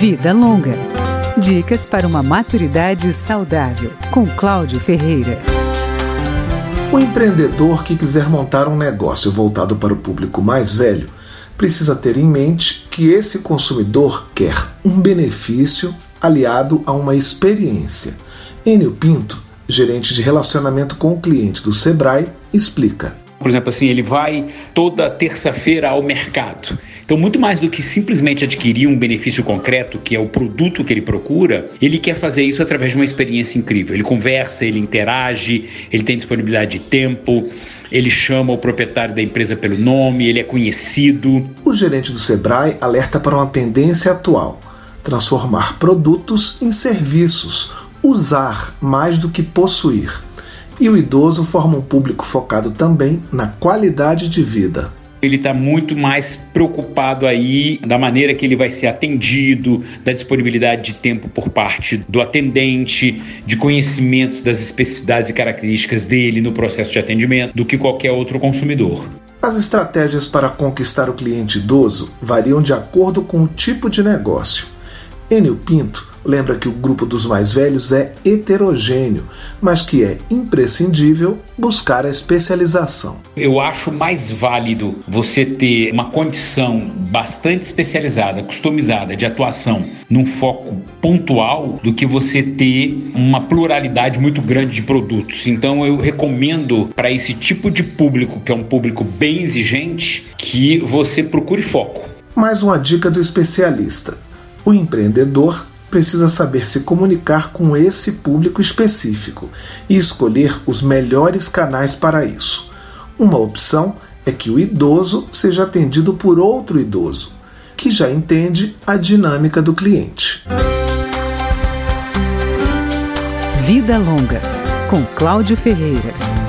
Vida Longa. Dicas para uma maturidade saudável, com Cláudio Ferreira. O empreendedor que quiser montar um negócio voltado para o público mais velho precisa ter em mente que esse consumidor quer um benefício aliado a uma experiência. Enio Pinto, gerente de relacionamento com o cliente do Sebrae, explica. Por exemplo, assim, ele vai toda terça-feira ao mercado. Então, muito mais do que simplesmente adquirir um benefício concreto, que é o produto que ele procura, ele quer fazer isso através de uma experiência incrível. Ele conversa, ele interage, ele tem disponibilidade de tempo, ele chama o proprietário da empresa pelo nome, ele é conhecido. O gerente do Sebrae alerta para uma tendência atual: transformar produtos em serviços, usar mais do que possuir e o idoso forma um público focado também na qualidade de vida. Ele está muito mais preocupado aí da maneira que ele vai ser atendido, da disponibilidade de tempo por parte do atendente, de conhecimentos das especificidades e características dele no processo de atendimento, do que qualquer outro consumidor. As estratégias para conquistar o cliente idoso variam de acordo com o tipo de negócio. Enio Pinto lembra que o grupo dos mais velhos é heterogêneo, mas que é imprescindível buscar a especialização. Eu acho mais válido você ter uma condição bastante especializada, customizada de atuação num foco pontual do que você ter uma pluralidade muito grande de produtos. Então eu recomendo para esse tipo de público, que é um público bem exigente, que você procure foco. Mais uma dica do especialista. O empreendedor precisa saber se comunicar com esse público específico e escolher os melhores canais para isso. Uma opção é que o idoso seja atendido por outro idoso, que já entende a dinâmica do cliente. Vida Longa, com Cláudio Ferreira.